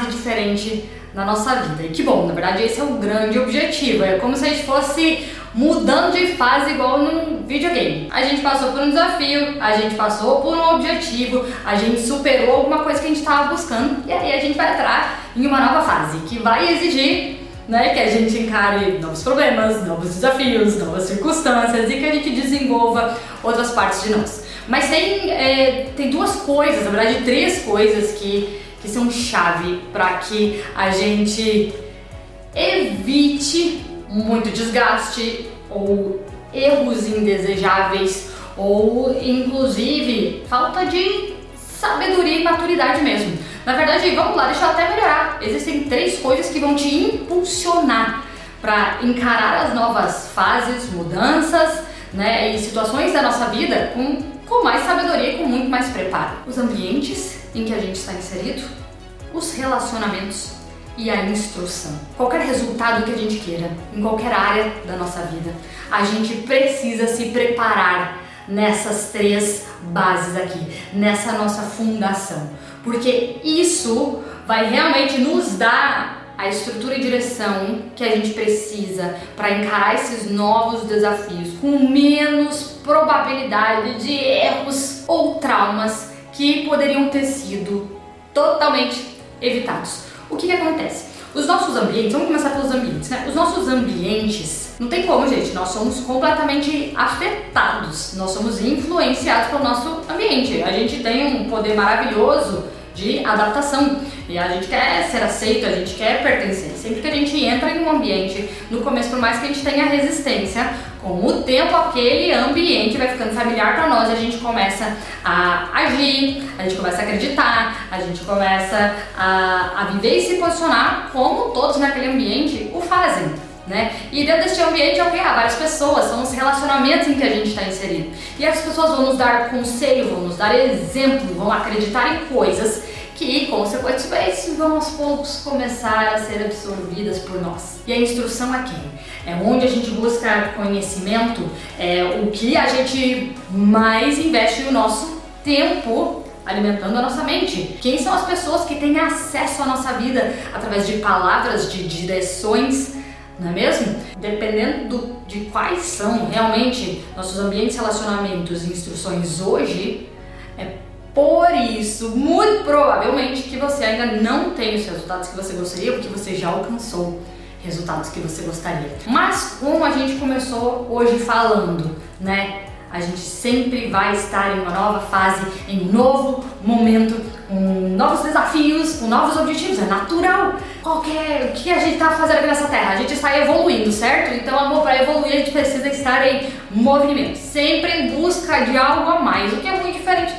fase diferente na nossa vida. E que bom, na verdade esse é o grande objetivo. É como se a gente fosse mudando de fase igual num videogame. A gente passou por um desafio, a gente passou por um objetivo, a gente superou alguma coisa que a gente estava buscando e aí a gente vai entrar em uma nova fase que vai exigir né, que a gente encare novos problemas, novos desafios, novas circunstâncias e que a gente desenvolva outras partes de nós. Mas tem, é, tem duas coisas, na verdade três coisas que, que são chave para que a gente evite muito desgaste ou erros indesejáveis ou inclusive falta de sabedoria e maturidade mesmo. Na verdade, vamos lá, deixa eu até melhorar. Existem três coisas que vão te impulsionar para encarar as novas fases, mudanças, né, e situações da nossa vida com, com mais sabedoria e com muito mais preparo. Os ambientes em que a gente está inserido, os relacionamentos e a instrução. Qualquer resultado que a gente queira, em qualquer área da nossa vida, a gente precisa se preparar nessas três bases aqui, nessa nossa fundação, porque isso vai realmente nos dar a estrutura e direção que a gente precisa para encarar esses novos desafios com menos probabilidade de erros ou traumas que poderiam ter sido totalmente evitados. O que, que acontece? Os nossos ambientes, vamos começar pelos ambientes, né? Os nossos ambientes, não tem como, gente, nós somos completamente afetados, nós somos influenciados pelo nosso ambiente. A gente tem um poder maravilhoso de adaptação. E a gente quer ser aceito, a gente quer pertencer. Sempre que a gente entra em um ambiente, no começo, por mais que a gente tenha resistência, com o tempo aquele ambiente vai ficando familiar para nós, a gente começa a agir, a gente começa a acreditar, a gente começa a, a viver e se posicionar como todos naquele ambiente o fazem. Né? E dentro deste ambiente, ok, há várias pessoas, são os relacionamentos em que a gente está inserido. E as pessoas vão nos dar conselho, vão nos dar exemplo, vão acreditar em coisas que, consequentemente, vão aos poucos começar a ser absorvidas por nós. E a instrução é quem? É onde a gente busca conhecimento, é o que a gente mais investe no nosso tempo alimentando a nossa mente. Quem são as pessoas que têm acesso à nossa vida através de palavras, de direções, não é mesmo? Dependendo do, de quais são realmente nossos ambientes, relacionamentos e instruções hoje, é por isso, muito provavelmente, que você ainda não tem os resultados que você gostaria, porque você já alcançou resultados que você gostaria. Mas como a gente começou hoje falando, né? A gente sempre vai estar em uma nova fase, em um novo momento, com novos desafios, com novos objetivos. É natural. Qualquer, o que a gente está fazendo aqui nessa terra? A gente está evoluindo, certo? Então, amor, para evoluir a gente precisa estar em movimento, sempre em busca de algo a mais, o que é muito diferente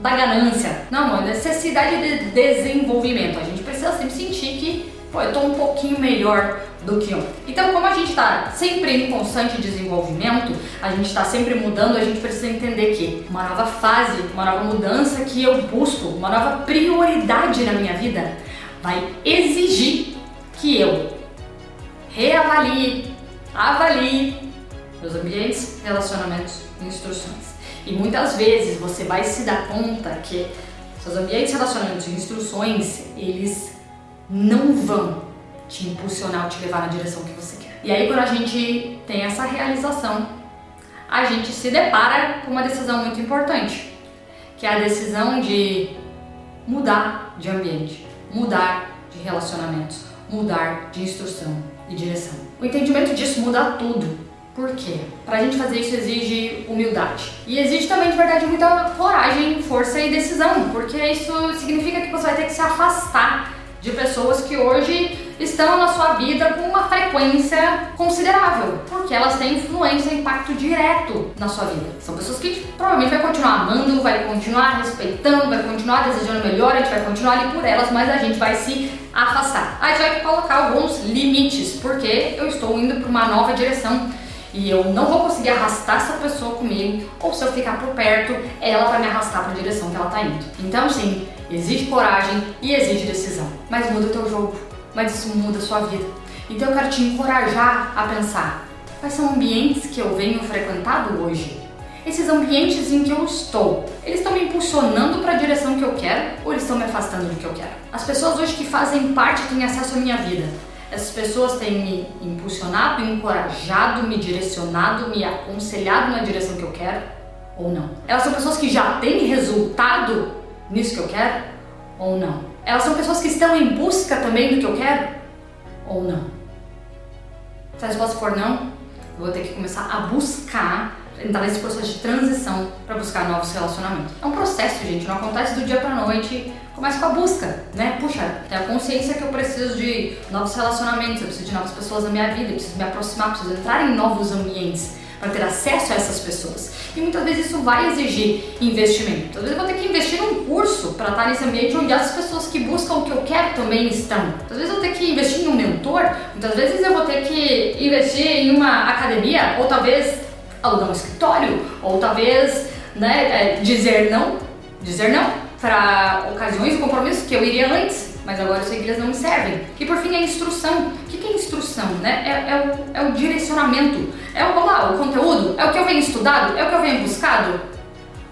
da ganância. Não, é necessidade de desenvolvimento. A gente precisa sempre sentir que, pô, eu tô um pouquinho melhor do que ontem. Então, como a gente está sempre em constante desenvolvimento, a gente está sempre mudando, a gente precisa entender que uma nova fase, uma nova mudança que eu busco, uma nova prioridade na minha vida, vai exigir que eu reavalie, avalie meus ambientes, relacionamentos e instruções. E muitas vezes você vai se dar conta que seus ambientes, relacionamentos e instruções, eles não vão te impulsionar te levar na direção que você quer. E aí quando a gente tem essa realização, a gente se depara com uma decisão muito importante, que é a decisão de mudar de ambiente, mudar de relacionamentos, mudar de instrução e direção. O entendimento disso muda tudo. Por quê? Pra gente fazer isso exige humildade. E exige também, de verdade, muita coragem, força e decisão, porque isso significa que você vai ter que se afastar de pessoas que hoje estão na sua vida com uma frequência considerável, porque elas têm influência e impacto direto na sua vida. São pessoas que provavelmente vai continuar amando, vai continuar respeitando, vai continuar desejando melhor, a gente vai continuar ali por elas, mas a gente vai se afastar. A gente vai colocar alguns limites, porque eu estou indo para uma nova direção e eu não vou conseguir arrastar essa pessoa comigo, ou se eu ficar por perto, ela vai me arrastar para a direção que ela está indo. Então, sim, exige coragem e exige decisão, mas muda o teu jogo, mas isso muda a sua vida. Então, eu quero te encorajar a pensar: quais são ambientes que eu venho frequentado hoje? Esses ambientes em que eu estou, eles estão me impulsionando para a direção que eu quero ou eles estão me afastando do que eu quero? As pessoas hoje que fazem parte, têm acesso à minha vida, essas pessoas têm me impulsionado, encorajado, me direcionado, me aconselhado na direção que eu quero ou não? Elas são pessoas que já têm resultado nisso que eu quero ou não? Elas são pessoas que estão em busca também do que eu quero ou não? Se a resposta for não, eu vou ter que começar a buscar entrar nesse processo de transição para buscar novos relacionamentos. É um processo, gente, não acontece do dia para noite. Começa com a busca, né? Puxa, tem a consciência que eu preciso de novos relacionamentos, eu preciso de novas pessoas na minha vida, eu preciso me aproximar, preciso entrar em novos ambientes para ter acesso a essas pessoas. E muitas vezes isso vai exigir investimento. Muitas vezes eu vou ter que investir num curso para estar nesse ambiente onde as pessoas que buscam o que eu quero também estão. Muitas vezes eu vou ter que investir em um mentor, muitas vezes eu vou ter que investir em uma academia, ou talvez alugar um escritório, ou talvez né, é, dizer não, dizer não para ocasiões e compromissos que eu iria antes, mas agora eu sei que eles não me servem. E por fim a instrução. O que é instrução? Né? É, é, o, é o direcionamento, é o, lá, o conteúdo, é o que eu venho estudado, é o que eu venho buscado.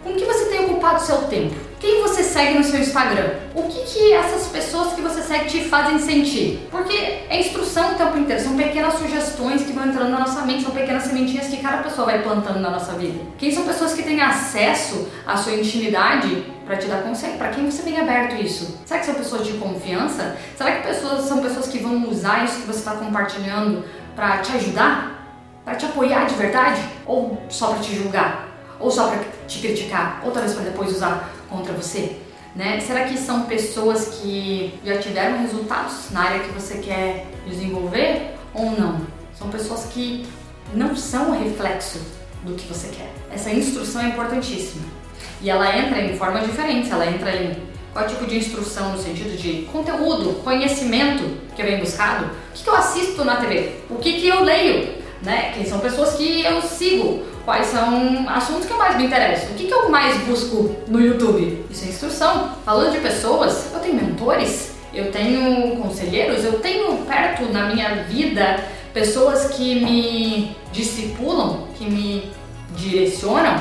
Com que você tem ocupado o seu tempo? Quem você segue no seu Instagram? O que, que essas pessoas que você segue te fazem sentir? Porque é instrução o tempo inteiro, são pequenas sugestões que vão entrando na nossa mente, são pequenas sementinhas que cada pessoa vai plantando na nossa vida. Quem são pessoas que têm acesso à sua intimidade para te dar conselho? Para quem você tem aberto isso? Será que são pessoas de confiança? Será que pessoas são pessoas que vão usar isso que você está compartilhando para te ajudar? Para te apoiar de verdade? Ou só para te julgar? Ou só para te criticar? Ou talvez para depois usar contra você? Né? Será que são pessoas que já tiveram resultados na área que você quer desenvolver ou não? São pessoas que não são o reflexo do que você quer. Essa instrução é importantíssima. E ela entra em forma diferente, ela entra em qual tipo de instrução no sentido de conteúdo, conhecimento que vem buscado, o que, eu assisto na TV, o que, eu leio, né? São pessoas que eu sigo, quais são assuntos que eu mais me interesso, o que, que eu mais busco no YouTube. Isso é instrução. Falando de pessoas, eu tenho mentores, eu tenho conselheiros, eu tenho perto na minha vida pessoas que me discipulam, que me direcionam,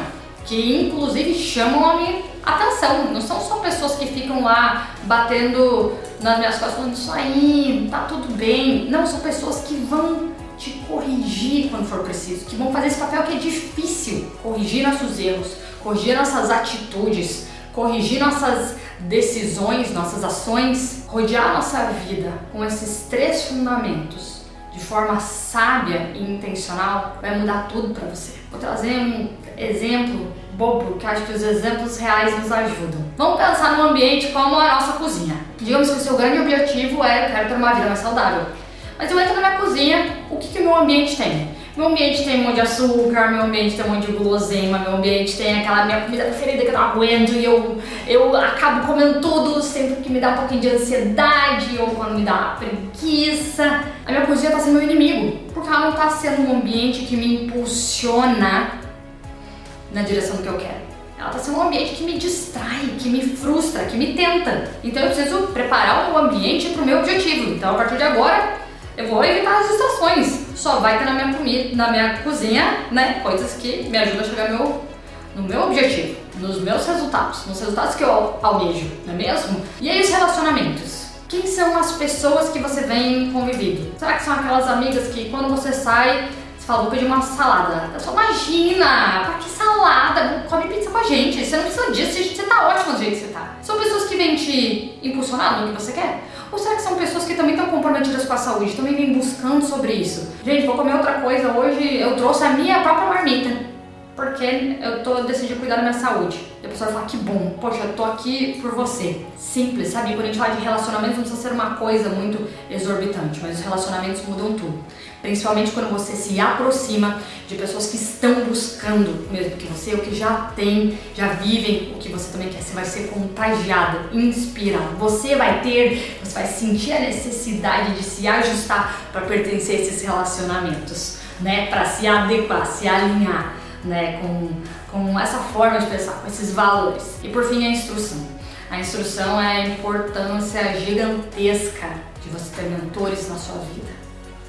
que inclusive chamam a minha atenção. Não são só pessoas que ficam lá batendo nas minhas costas falando isso aí, tá tudo bem. Não, são pessoas que vão te corrigir quando for preciso, que vão fazer esse papel que é difícil, corrigir nossos erros, corrigir nossas atitudes, corrigir nossas decisões, nossas ações, rodear nossa vida com esses três fundamentos de forma sábia e intencional vai mudar tudo para você. Vou trazer um exemplo bobo, que acho que os exemplos reais nos ajudam. Vamos pensar num ambiente como a nossa cozinha. Digamos que o seu grande objetivo é eu quero ter uma vida mais saudável. Mas eu entro na minha cozinha, o que, que o meu ambiente tem? Meu ambiente tem um monte de açúcar, meu ambiente tem um monte de guloseima, meu ambiente tem aquela minha comida preferida que eu não aguento e eu, eu acabo comendo tudo sempre que me dá um pouquinho de ansiedade ou quando me dá preguiça. A minha cozinha está sendo meu inimigo, porque ela não está sendo um ambiente que me impulsiona na direção do que eu quero. Ela está sendo um ambiente que me distrai, que me frustra, que me tenta. Então eu preciso preparar o ambiente para o meu objetivo. Então a partir de agora eu vou evitar as distrações. Só vai ter na minha comida, na minha cozinha, né, coisas que me ajudam a chegar meu, no meu objetivo, nos meus resultados, nos resultados que eu almejo, não é mesmo? E aí os relacionamentos? Quem são as pessoas que você vem convivido? Será que são aquelas amigas que quando você sai, você fala, vou pedir uma salada? Eu só imagina, pra que salada? Come pizza com a gente, você não precisa disso, você tá ótimo do jeito que você tá. São pessoas que vêm te impulsionar no que você quer? Ou será que são pessoas que também estão comprometidas com a saúde, também vêm buscando sobre isso? Gente, vou comer outra coisa hoje, eu trouxe a minha própria marmita porque eu tô decidi cuidar da minha saúde. Pessoa fala, que bom, poxa, eu tô aqui por você. Simples, sabe? Quando a gente fala de relacionamentos, não precisa ser uma coisa muito exorbitante, mas os relacionamentos mudam tudo. Principalmente quando você se aproxima de pessoas que estão buscando mesmo que você, ou que já têm, já vivem o que você também quer. Você vai ser contagiada, inspirada. Você vai ter, você vai sentir a necessidade de se ajustar para pertencer a esses relacionamentos, né? Para se adequar, se alinhar né, com, com essa forma de pensar, com esses valores. E por fim, a instrução. A instrução é a importância gigantesca de você ter mentores na sua vida.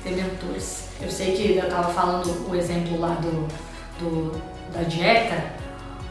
Ter mentores. Eu sei que eu estava falando o exemplo lá do, do da dieta,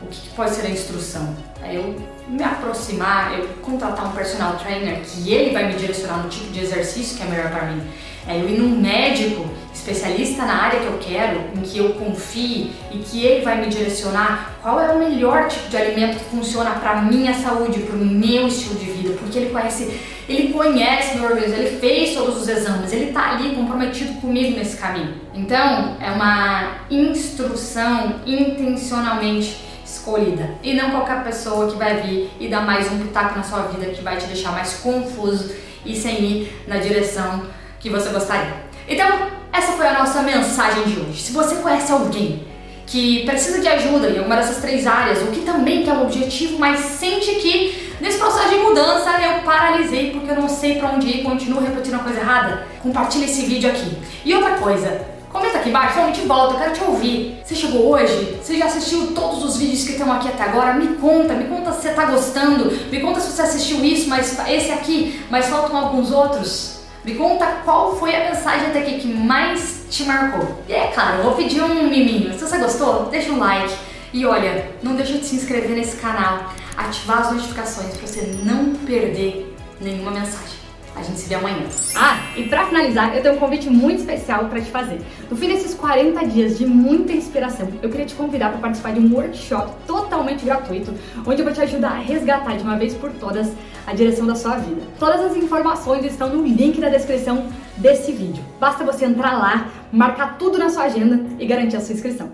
o que pode ser a instrução? É eu me aproximar, eu contratar um personal trainer que ele vai me direcionar no tipo de exercício que é melhor para mim. É eu ir num médico especialista na área que eu quero, em que eu confie e que ele vai me direcionar qual é o melhor tipo de alimento que funciona para minha saúde, para o meu estilo de vida, porque ele conhece, ele conhece meu organismo, ele fez todos os exames, ele está ali comprometido comigo nesse caminho. Então, é uma instrução intencionalmente escolhida e não qualquer pessoa que vai vir e dar mais um pitaco na sua vida que vai te deixar mais confuso e sem ir na direção que você gostaria. Então, essa foi a nossa mensagem de hoje. Se você conhece alguém que precisa de ajuda em alguma dessas três áreas, ou que também quer um objetivo, mas sente que nesse processo de mudança eu paralisei porque eu não sei para onde ir, continuo repetindo a coisa errada, compartilha esse vídeo aqui. E outra coisa, comenta aqui embaixo, a gente volta, eu quero te ouvir. Você chegou hoje? Você já assistiu todos os vídeos que estão aqui até agora? Me conta, me conta se você está gostando, me conta se você assistiu isso, mas esse aqui, mas faltam alguns outros. Me conta qual foi a mensagem até aqui que mais te marcou. E é claro, vou pedir um miminho. Se você gostou, deixa um like. E olha, não deixa de se inscrever nesse canal, ativar as notificações para você não perder nenhuma mensagem. A gente se vê amanhã. Ah, e para finalizar, eu tenho um convite muito especial para te fazer. No fim desses 40 dias de muita inspiração, eu queria te convidar para participar de um workshop totalmente gratuito, onde eu vou te ajudar a resgatar de uma vez por todas a direção da sua vida. Todas as informações estão no link da descrição desse vídeo. Basta você entrar lá, marcar tudo na sua agenda e garantir a sua inscrição.